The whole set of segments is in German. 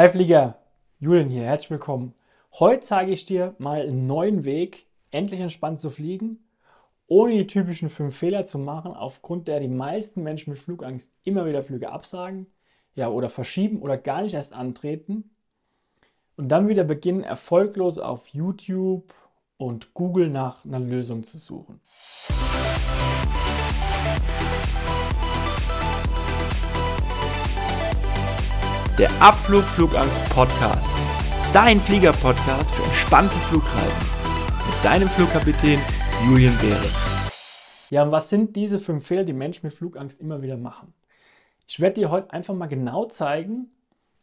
Hi Flieger, Julian hier, herzlich willkommen. Heute zeige ich dir mal einen neuen Weg, endlich entspannt zu fliegen, ohne die typischen fünf Fehler zu machen, aufgrund der die meisten Menschen mit Flugangst immer wieder Flüge absagen, ja, oder verschieben oder gar nicht erst antreten und dann wieder beginnen, erfolglos auf YouTube und Google nach einer Lösung zu suchen. Der Abflug Flugangst Podcast. Dein Flieger-Podcast für entspannte Flugreisen. Mit deinem Flugkapitän Julian Beres. Ja, und was sind diese fünf Fehler, die Menschen mit Flugangst immer wieder machen? Ich werde dir heute einfach mal genau zeigen,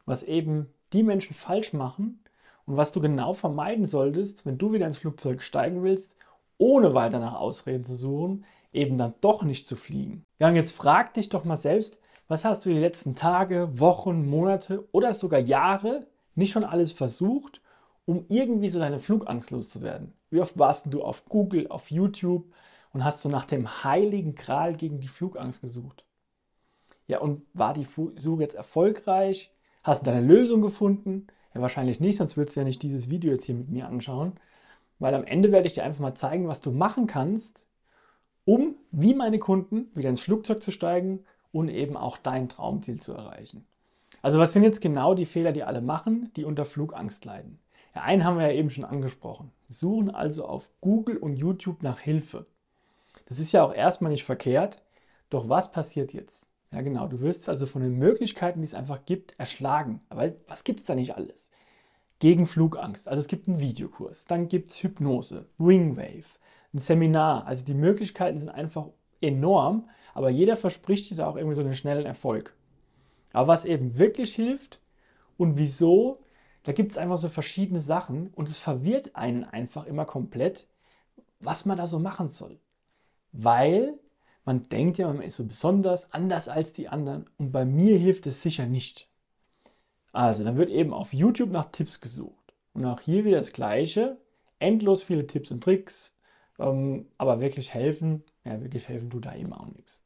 was eben die Menschen falsch machen und was du genau vermeiden solltest, wenn du wieder ins Flugzeug steigen willst, ohne weiter nach Ausreden zu suchen, eben dann doch nicht zu fliegen. Ja, und jetzt frag dich doch mal selbst, was hast du die letzten Tage, Wochen, Monate oder sogar Jahre nicht schon alles versucht, um irgendwie so deine Flugangst loszuwerden? Wie oft warst du auf Google, auf YouTube und hast du nach dem heiligen Gral gegen die Flugangst gesucht? Ja, und war die Suche jetzt erfolgreich? Hast du deine Lösung gefunden? Ja, wahrscheinlich nicht, sonst würdest du ja nicht dieses Video jetzt hier mit mir anschauen. Weil am Ende werde ich dir einfach mal zeigen, was du machen kannst, um, wie meine Kunden, wieder ins Flugzeug zu steigen und eben auch dein Traumziel zu erreichen. Also was sind jetzt genau die Fehler, die alle machen, die unter Flugangst leiden? Ja, einen haben wir ja eben schon angesprochen. Suchen also auf Google und YouTube nach Hilfe. Das ist ja auch erstmal nicht verkehrt, doch was passiert jetzt? Ja genau, du wirst also von den Möglichkeiten, die es einfach gibt, erschlagen. Aber was gibt es da nicht alles? Gegen Flugangst. Also es gibt einen Videokurs, dann gibt es Hypnose, Wingwave, ein Seminar. Also die Möglichkeiten sind einfach enorm, aber jeder verspricht dir da auch irgendwie so einen schnellen Erfolg. Aber was eben wirklich hilft und wieso, da gibt es einfach so verschiedene Sachen und es verwirrt einen einfach immer komplett, was man da so machen soll. Weil man denkt ja, man ist so besonders, anders als die anderen und bei mir hilft es sicher nicht. Also, dann wird eben auf YouTube nach Tipps gesucht. Und auch hier wieder das Gleiche. Endlos viele Tipps und Tricks, ähm, aber wirklich helfen, ja, wirklich helfen tut da eben auch nichts.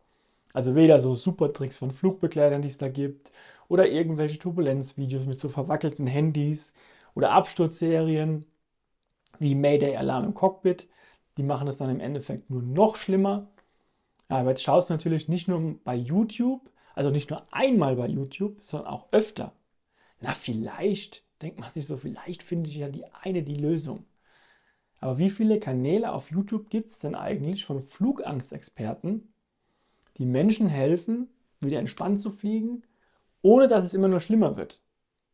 Also weder so super Tricks von Flugbegleitern, die es da gibt, oder irgendwelche Turbulenzvideos mit so verwackelten Handys oder Absturzserien wie Mayday Alarm im Cockpit. Die machen es dann im Endeffekt nur noch schlimmer. Aber jetzt schaust du natürlich nicht nur bei YouTube, also nicht nur einmal bei YouTube, sondern auch öfter. Na, vielleicht, denkt man sich so, vielleicht finde ich ja die eine die Lösung. Aber wie viele Kanäle auf YouTube gibt es denn eigentlich von Flugangstexperten, die Menschen helfen, wieder entspannt zu fliegen, ohne dass es immer nur schlimmer wird?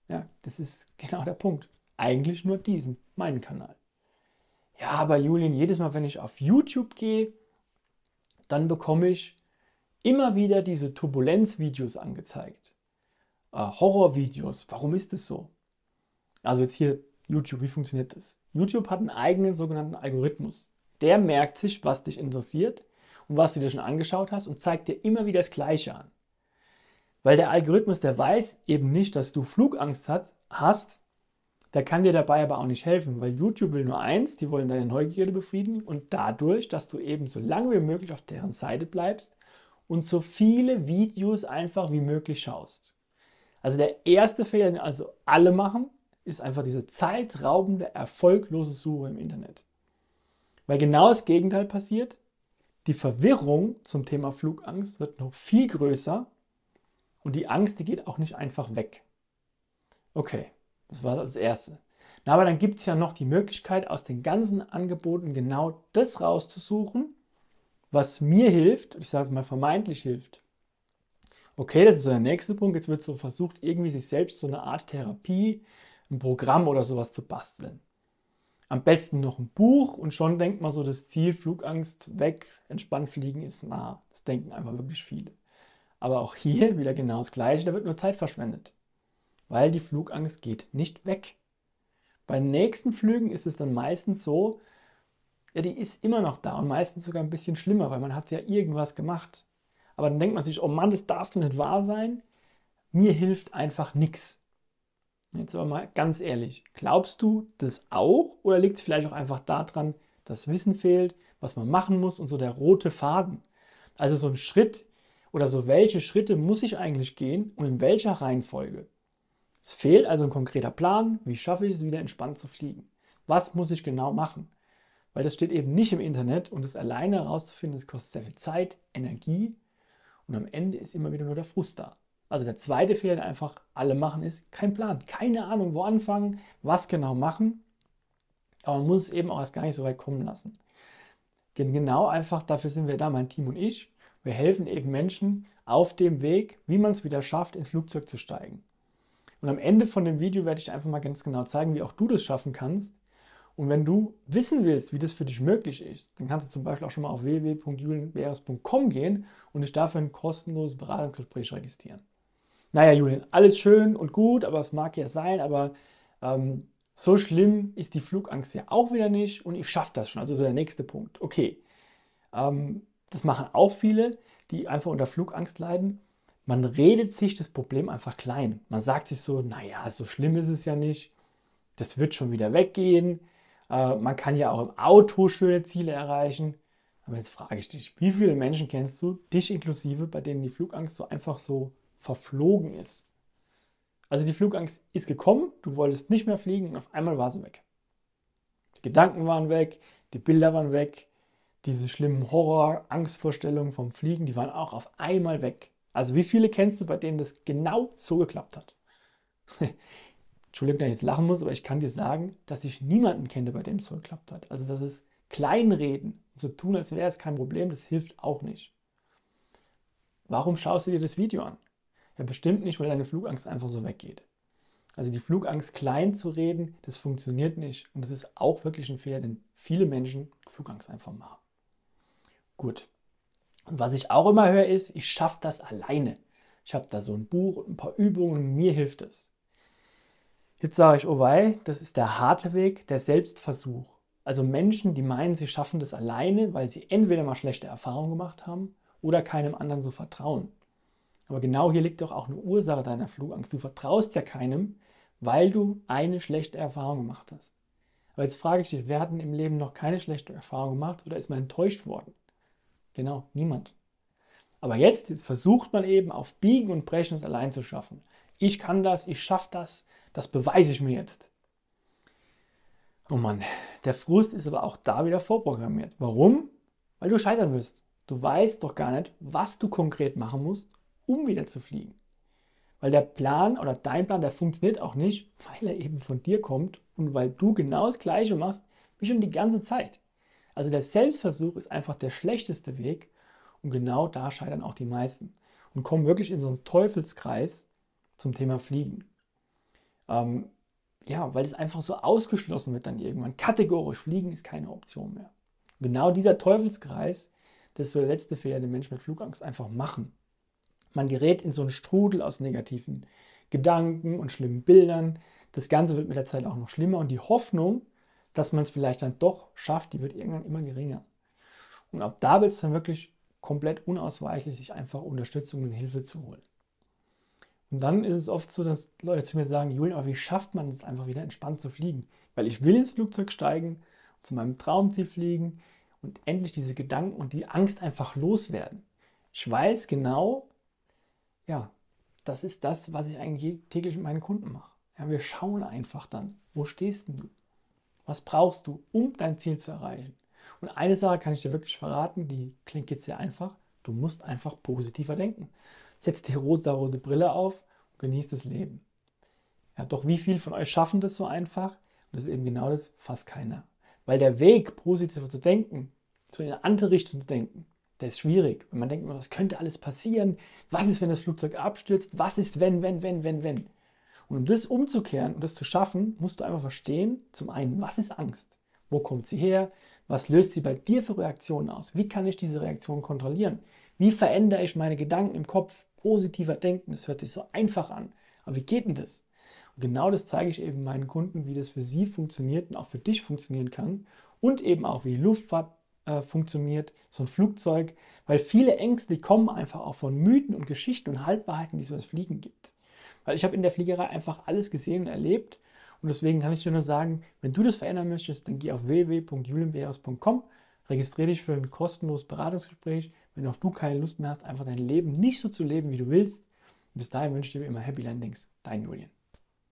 Ja, das ist genau der Punkt. Eigentlich nur diesen, meinen Kanal. Ja, aber Julian, jedes Mal, wenn ich auf YouTube gehe, dann bekomme ich immer wieder diese Turbulenzvideos angezeigt. Äh, Horrorvideos. Warum ist das so? Also jetzt hier YouTube, wie funktioniert das? YouTube hat einen eigenen sogenannten Algorithmus. Der merkt sich, was dich interessiert und was du dir schon angeschaut hast und zeigt dir immer wieder das Gleiche an. Weil der Algorithmus, der weiß eben nicht, dass du Flugangst hat, hast, der kann dir dabei aber auch nicht helfen, weil YouTube will nur eins, die wollen deine Neugierde befriedigen und dadurch, dass du eben so lange wie möglich auf deren Seite bleibst und so viele Videos einfach wie möglich schaust. Also der erste Fehler, den also alle machen, ist einfach diese zeitraubende, erfolglose Suche im Internet. Weil genau das Gegenteil passiert. Die Verwirrung zum Thema Flugangst wird noch viel größer und die Angst, die geht auch nicht einfach weg. Okay, das war das Erste. Na, aber dann gibt es ja noch die Möglichkeit, aus den ganzen Angeboten genau das rauszusuchen, was mir hilft, ich sage es mal vermeintlich hilft. Okay, das ist so der nächste Punkt. Jetzt wird so versucht, irgendwie sich selbst so eine Art Therapie, ein Programm oder sowas zu basteln. Am besten noch ein Buch und schon denkt man so, das Ziel Flugangst weg, entspannt fliegen ist nah. Das denken einfach wirklich viele. Aber auch hier wieder genau das Gleiche, da wird nur Zeit verschwendet. Weil die Flugangst geht nicht weg. Bei den nächsten Flügen ist es dann meistens so, ja, die ist immer noch da und meistens sogar ein bisschen schlimmer, weil man hat ja irgendwas gemacht. Aber dann denkt man sich, oh Mann, das darf doch nicht wahr sein. Mir hilft einfach nichts. Jetzt aber mal ganz ehrlich, glaubst du das auch oder liegt es vielleicht auch einfach daran, dass Wissen fehlt, was man machen muss und so der rote Faden? Also so ein Schritt oder so, welche Schritte muss ich eigentlich gehen und in welcher Reihenfolge? Es fehlt also ein konkreter Plan, wie schaffe ich es wieder entspannt zu fliegen. Was muss ich genau machen? Weil das steht eben nicht im Internet und es alleine herauszufinden, das kostet sehr viel Zeit, Energie und am Ende ist immer wieder nur der Frust da. Also der zweite Fehler, den einfach alle machen, ist kein Plan. Keine Ahnung, wo anfangen, was genau machen. Aber man muss es eben auch erst gar nicht so weit kommen lassen. Genau einfach dafür sind wir da, mein Team und ich. Wir helfen eben Menschen auf dem Weg, wie man es wieder schafft, ins Flugzeug zu steigen. Und am Ende von dem Video werde ich einfach mal ganz genau zeigen, wie auch du das schaffen kannst. Und wenn du wissen willst, wie das für dich möglich ist, dann kannst du zum Beispiel auch schon mal auf www.julienbeeres.com gehen und dich dafür ein kostenloses Beratungsgespräch registrieren. Naja, Julian, alles schön und gut, aber es mag ja sein, aber ähm, so schlimm ist die Flugangst ja auch wieder nicht und ich schaffe das schon. Also so der nächste Punkt. Okay, ähm, das machen auch viele, die einfach unter Flugangst leiden. Man redet sich das Problem einfach klein. Man sagt sich so, naja, so schlimm ist es ja nicht. Das wird schon wieder weggehen. Äh, man kann ja auch im Auto schöne Ziele erreichen. Aber jetzt frage ich dich, wie viele Menschen kennst du, dich inklusive, bei denen die Flugangst so einfach so verflogen ist? Also die Flugangst ist gekommen, du wolltest nicht mehr fliegen und auf einmal war sie weg. Die Gedanken waren weg, die Bilder waren weg, diese schlimmen Horror, Angstvorstellungen vom Fliegen, die waren auch auf einmal weg. Also wie viele kennst du, bei denen das genau so geklappt hat? Entschuldigung, dass ich jetzt lachen muss, aber ich kann dir sagen, dass ich niemanden kenne, bei dem es so geklappt hat. Also das ist Kleinreden, so tun, als wäre es kein Problem, das hilft auch nicht. Warum schaust du dir das Video an? Ja, bestimmt nicht, weil deine Flugangst einfach so weggeht. Also die Flugangst klein zu reden, das funktioniert nicht. Und das ist auch wirklich ein Fehler, den viele Menschen Flugangst einfach machen. Gut. Und was ich auch immer höre, ist, ich schaffe das alleine. Ich habe da so ein Buch und ein paar Übungen und mir hilft es. Jetzt sage ich, oh wei, das ist der harte Weg, der Selbstversuch. Also Menschen, die meinen, sie schaffen das alleine, weil sie entweder mal schlechte Erfahrungen gemacht haben oder keinem anderen so vertrauen. Aber genau hier liegt doch auch eine Ursache deiner Flugangst. Du vertraust ja keinem, weil du eine schlechte Erfahrung gemacht hast. Aber jetzt frage ich dich, wer hat denn im Leben noch keine schlechte Erfahrung gemacht oder ist man enttäuscht worden? Genau, niemand. Aber jetzt, jetzt versucht man eben auf Biegen und Brechen es allein zu schaffen. Ich kann das, ich schaffe das, das beweise ich mir jetzt. Oh Mann, der Frust ist aber auch da wieder vorprogrammiert. Warum? Weil du scheitern wirst. Du weißt doch gar nicht, was du konkret machen musst, um wieder zu fliegen. Weil der Plan oder dein Plan, der funktioniert auch nicht, weil er eben von dir kommt und weil du genau das Gleiche machst wie schon die ganze Zeit. Also der Selbstversuch ist einfach der schlechteste Weg und genau da scheitern auch die meisten und kommen wirklich in so einen Teufelskreis zum Thema Fliegen. Ähm, ja, weil es einfach so ausgeschlossen wird dann irgendwann. Kategorisch, Fliegen ist keine Option mehr. Genau dieser Teufelskreis, das ist so der letzte Fehler, den Menschen mit Flugangst einfach machen. Man gerät in so einen Strudel aus negativen Gedanken und schlimmen Bildern. Das Ganze wird mit der Zeit auch noch schlimmer und die Hoffnung, dass man es vielleicht dann doch schafft, die wird irgendwann immer geringer. Und ab da wird es dann wirklich komplett unausweichlich, sich einfach Unterstützung und Hilfe zu holen. Und dann ist es oft so, dass Leute zu mir sagen, Julian, aber wie schafft man es einfach wieder entspannt zu fliegen? Weil ich will ins Flugzeug steigen, zu meinem Traumziel fliegen und endlich diese Gedanken und die Angst einfach loswerden. Ich weiß genau, ja, das ist das, was ich eigentlich täglich mit meinen Kunden mache. Ja, wir schauen einfach dann, wo stehst du? Was brauchst du, um dein Ziel zu erreichen? Und eine Sache kann ich dir wirklich verraten, die klingt jetzt sehr einfach. Du musst einfach positiver denken. Setz die rosa-rote Brille auf und genießt das Leben. Ja, doch wie viele von euch schaffen das so einfach? Und das ist eben genau das, fast keiner. Weil der Weg, positiver zu denken, zu einer andere Richtung zu denken, der ist schwierig. Wenn man denkt, was könnte alles passieren? Was ist, wenn das Flugzeug abstürzt? Was ist, wenn, wenn, wenn, wenn, wenn? Und um das umzukehren und das zu schaffen, musst du einfach verstehen, zum einen, was ist Angst? Wo kommt sie her? Was löst sie bei dir für Reaktionen aus? Wie kann ich diese Reaktionen kontrollieren? Wie verändere ich meine Gedanken im Kopf? Positiver denken, das hört sich so einfach an. Aber wie geht denn das? Und genau das zeige ich eben meinen Kunden, wie das für sie funktioniert und auch für dich funktionieren kann. Und eben auch, wie Luftfahrt äh, funktioniert, so ein Flugzeug. Weil viele Ängste, kommen einfach auch von Mythen und Geschichten und Haltbarheiten, die es über das Fliegen gibt. Weil ich habe in der Fliegerei einfach alles gesehen und erlebt. Und deswegen kann ich dir nur sagen, wenn du das verändern möchtest, dann geh auf www.julienbeeres.com, registriere dich für ein kostenloses Beratungsgespräch. Wenn auch du keine Lust mehr hast, einfach dein Leben nicht so zu leben, wie du willst. bis dahin wünsche ich dir immer Happy Landings. Dein Julian.